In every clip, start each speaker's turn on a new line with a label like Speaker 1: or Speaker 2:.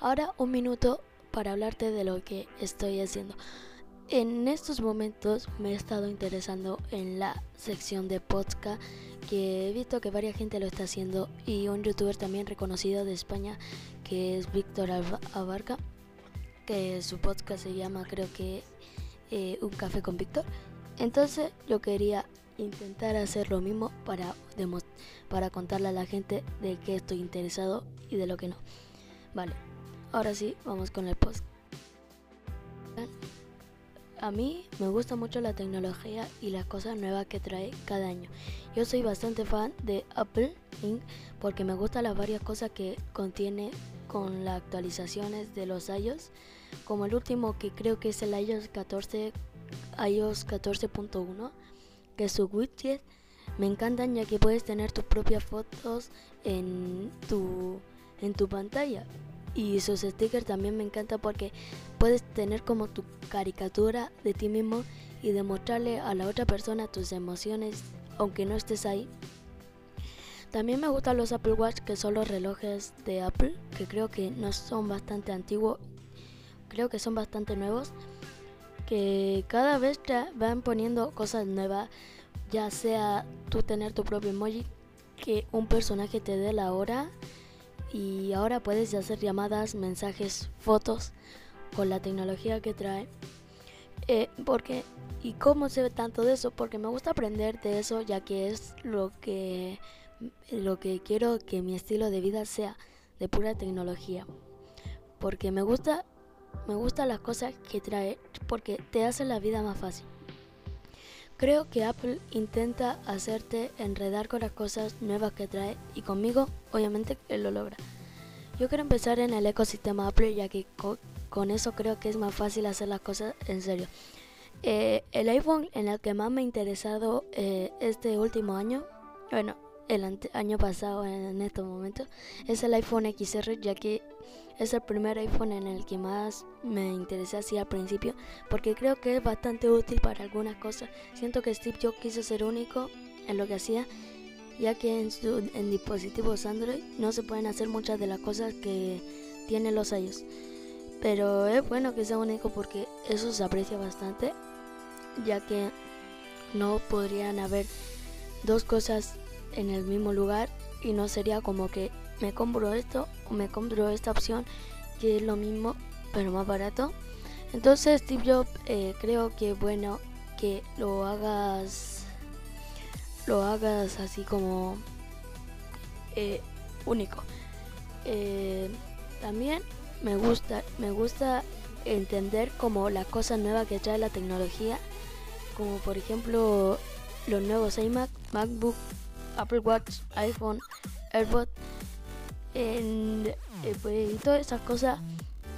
Speaker 1: Ahora un minuto para hablarte de lo que estoy haciendo. En estos momentos me he estado interesando en la sección de podcast que he visto que varias gente lo está haciendo y un youtuber también reconocido de España que es Víctor Abarca que su podcast se llama creo que eh, Un café con Víctor. Entonces yo quería intentar hacer lo mismo para, para contarle a la gente de qué estoy interesado y de lo que no. Vale, ahora sí, vamos con el post. A mí me gusta mucho la tecnología y las cosas nuevas que trae cada año. Yo soy bastante fan de Apple Inc. porque me gustan las varias cosas que contiene con las actualizaciones de los iOS, como el último que creo que es el iOS 14, iOS 14.1, que es su widget. Me encantan ya que puedes tener tus propias fotos en tu, en tu pantalla. Y sus stickers también me encanta porque puedes tener como tu caricatura de ti mismo y demostrarle a la otra persona tus emociones aunque no estés ahí. También me gustan los Apple Watch, que son los relojes de Apple, que creo que no son bastante antiguos, creo que son bastante nuevos, que cada vez te van poniendo cosas nuevas, ya sea tú tener tu propio emoji, que un personaje te dé la hora y ahora puedes hacer llamadas, mensajes, fotos con la tecnología que trae. Eh, porque y cómo se ve tanto de eso, porque me gusta aprender de eso, ya que es lo que lo que quiero que mi estilo de vida sea de pura tecnología. Porque me gusta, me gusta las cosas que trae, porque te hace la vida más fácil. Creo que Apple intenta hacerte enredar con las cosas nuevas que trae y conmigo obviamente él lo logra. Yo quiero empezar en el ecosistema Apple ya que con, eso creo que es más fácil hacer las cosas en serio. Eh, el iPhone en el que más me ha interesado eh, este último año, bueno, el año pasado en estos momentos es el iPhone XR ya que es el primer iPhone en el que más me interesé así al principio porque creo que es bastante útil para algunas cosas. Siento que Steve Jobs quiso ser único en lo que hacía ya que en, en dispositivos Android no se pueden hacer muchas de las cosas que tienen los iOS. Pero es bueno que sea único porque eso se aprecia bastante ya que no podrían haber dos cosas en el mismo lugar y no sería como que me compro esto o me compro esta opción que es lo mismo pero más barato. Entonces Steve Jobs eh, creo que bueno que lo hagas lo hagas así como eh, único. Eh, también me gusta me gusta entender como las cosas nuevas que trae la tecnología como por ejemplo los nuevos iMac, MacBook Apple Watch, iPhone, AirPod, en, eh, pues, y todas esas cosas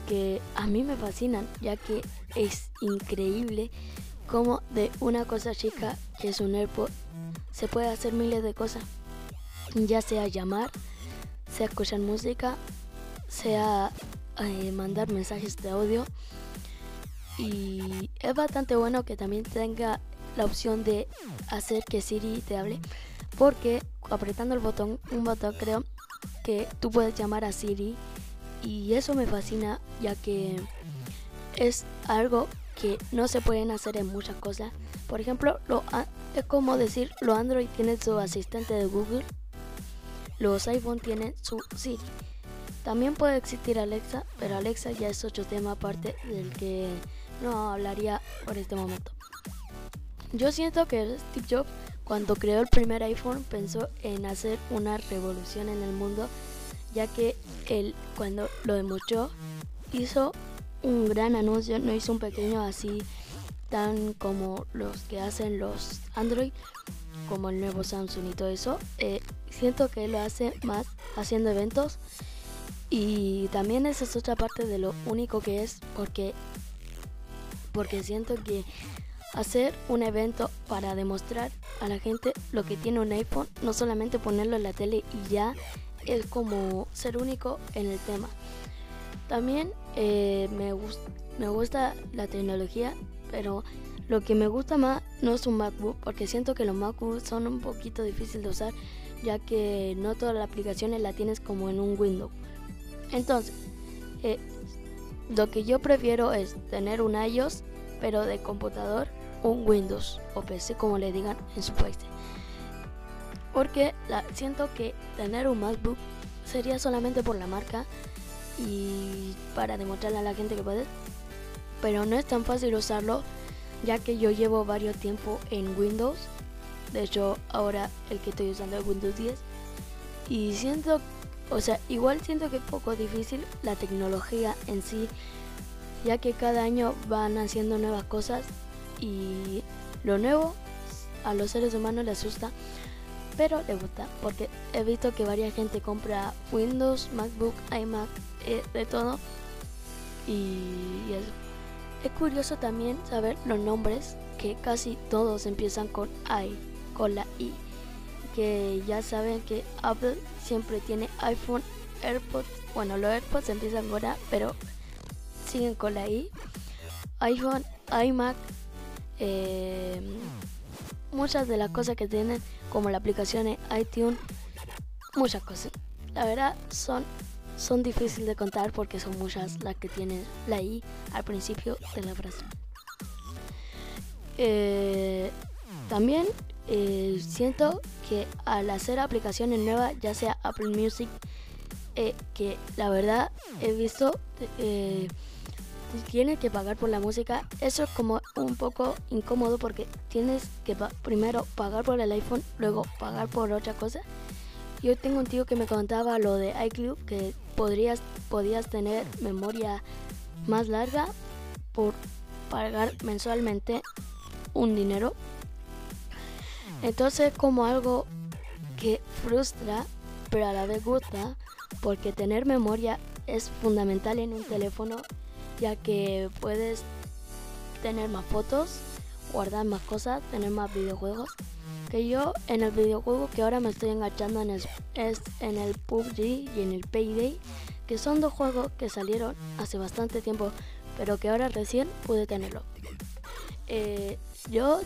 Speaker 1: que a mí me fascinan, ya que es increíble cómo de una cosa chica que es un AirPod se puede hacer miles de cosas, ya sea llamar, sea escuchar música, sea eh, mandar mensajes de audio. Y es bastante bueno que también tenga la opción de hacer que Siri te hable porque apretando el botón, un botón creo que tú puedes llamar a Siri y eso me fascina ya que es algo que no se pueden hacer en muchas cosas. Por ejemplo, lo, es como decir, los Android tienen su asistente de Google, los iPhone tienen su Siri. También puede existir Alexa, pero Alexa ya es otro tema aparte del que no hablaría por este momento. Yo siento que Steve Jobs cuando creó el primer iPhone pensó en hacer una revolución en el mundo, ya que él cuando lo demostró hizo un gran anuncio, no hizo un pequeño así tan como los que hacen los Android, como el nuevo Samsung y todo eso. Eh, siento que él lo hace más haciendo eventos y también esa es otra parte de lo único que es porque porque siento que hacer un evento para demostrar a la gente lo que tiene un iPhone, no solamente ponerlo en la tele y ya es como ser único en el tema. También eh, me, me gusta la tecnología, pero lo que me gusta más no es un MacBook, porque siento que los MacBooks son un poquito difíciles de usar, ya que no todas las aplicaciones las tienes como en un Windows. Entonces, Eh, lo que yo prefiero es tener un iOS, pero de computador, un Windows o PC, como le digan en su país. Porque siento que tener un MacBook sería solamente por la marca y para demostrarle a la gente que puede. Pero no es tan fácil usarlo, ya que yo llevo varios tiempo en Windows. De hecho, ahora el que estoy usando es Windows 10. Y siento o sea, igual siento que es poco difícil la tecnología en sí, ya que cada año van haciendo nuevas cosas y lo nuevo a los seres humanos les asusta, pero les gusta, porque he visto que varias gente compra Windows, MacBook, iMac, eh, de todo. Y eso. Es curioso también saber los nombres, que casi todos empiezan con I, con la I que ya saben que Apple siempre tiene iPhone, AirPods, bueno, los AirPods empiezan ahora, pero siguen con la I, iPhone, iMac, eh, muchas de las cosas que tienen, como la aplicación de iTunes, muchas cosas. La verdad son, son difíciles de contar porque son muchas las que tienen la I al principio de la frase. Eh, también eh, siento que al hacer aplicaciones nuevas, ya sea Apple Music, eh, que la verdad he visto tienes que pagar por la música, eso es como un poco incómodo porque tienes que primero pagar por el iPhone, luego pagar por otra cosa. Yo tengo un tío que me contaba lo de iCloud, que podrías, podías tener memoria más larga por pagar mensualmente un dinero entonces como algo que frustra, pero a la vez gusta, porque tener memoria es fundamental en un teléfono, ya que puedes tener más fotos, guardar más cosas, tener más videojuegos. Que yo en el videojuego que ahora me estoy enganchando en es en el PUBG y en el Payday, que son dos juegos que salieron hace bastante tiempo, pero que ahora recién pude tenerlo. Eh, yo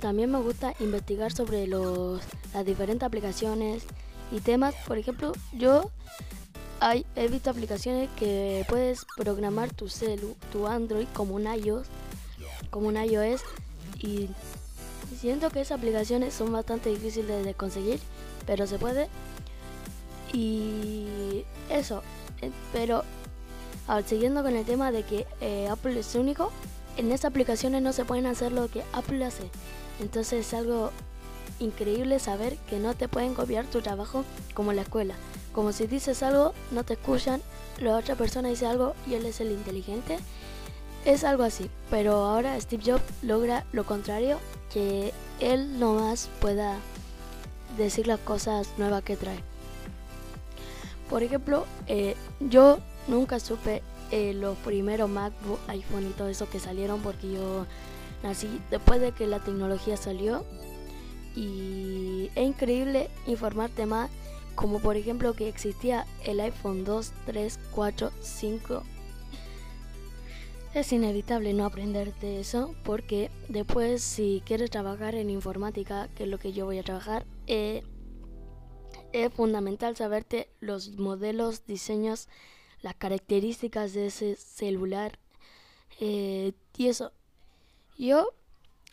Speaker 1: también me gusta investigar sobre los, las diferentes aplicaciones y temas. Por ejemplo, yo hay, he visto aplicaciones que puedes programar tu celu, tu Android como un iOS, como un iOS y siento que esas aplicaciones son bastante difíciles de conseguir, pero se puede. Y eso, eh, pero siguiendo con el tema de que eh, Apple es único, en esas aplicaciones no se pueden hacer lo que Apple hace. Entonces es algo increíble saber que no te pueden copiar tu trabajo como la escuela. Como si dices algo, no te escuchan, la otra persona dice algo y él es el inteligente. Es algo así, pero ahora Steve Jobs logra lo contrario, que él nomás pueda decir las cosas nuevas que trae. Por ejemplo, eh, yo nunca supe eh, los primeros MacBook, iPhone y todo eso que salieron porque yo nací después de que la tecnología salió y es increíble informarte más como por ejemplo que existía el iPhone 2, 3, 4, 5 es inevitable no aprender de eso porque después si quieres trabajar en informática, que es lo que yo voy a trabajar, eh, es fundamental saberte los modelos, diseños las características de ese celular eh, y eso. Yo,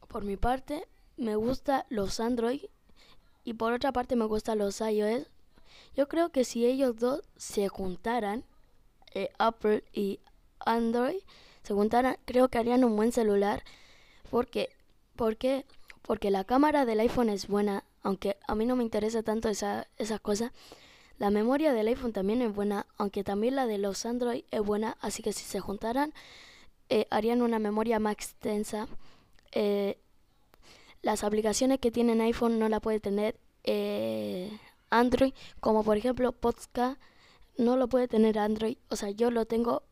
Speaker 1: por mi parte, me gusta los Android y por otra parte me gustan los iOS. Yo creo que si ellos dos se juntaran, eh, Apple y Android, se juntaran, creo que harían un buen celular. Porque, ¿Por qué? Porque la cámara del iPhone es buena, aunque a mí no me interesa tanto esa, esa cosa. La memoria del iPhone también es buena, aunque también la de los Android es buena, así que si se juntaran eh, harían una memoria más extensa. Eh, las aplicaciones que tienen iPhone no la puede tener eh, Android, como por ejemplo Podcast, no lo puede tener Android. O sea, yo lo tengo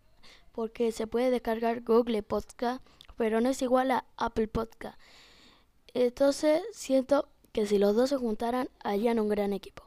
Speaker 1: porque se puede descargar Google Podcast, pero no es igual a Apple Podcast. Entonces siento que si los dos se juntaran harían un gran equipo.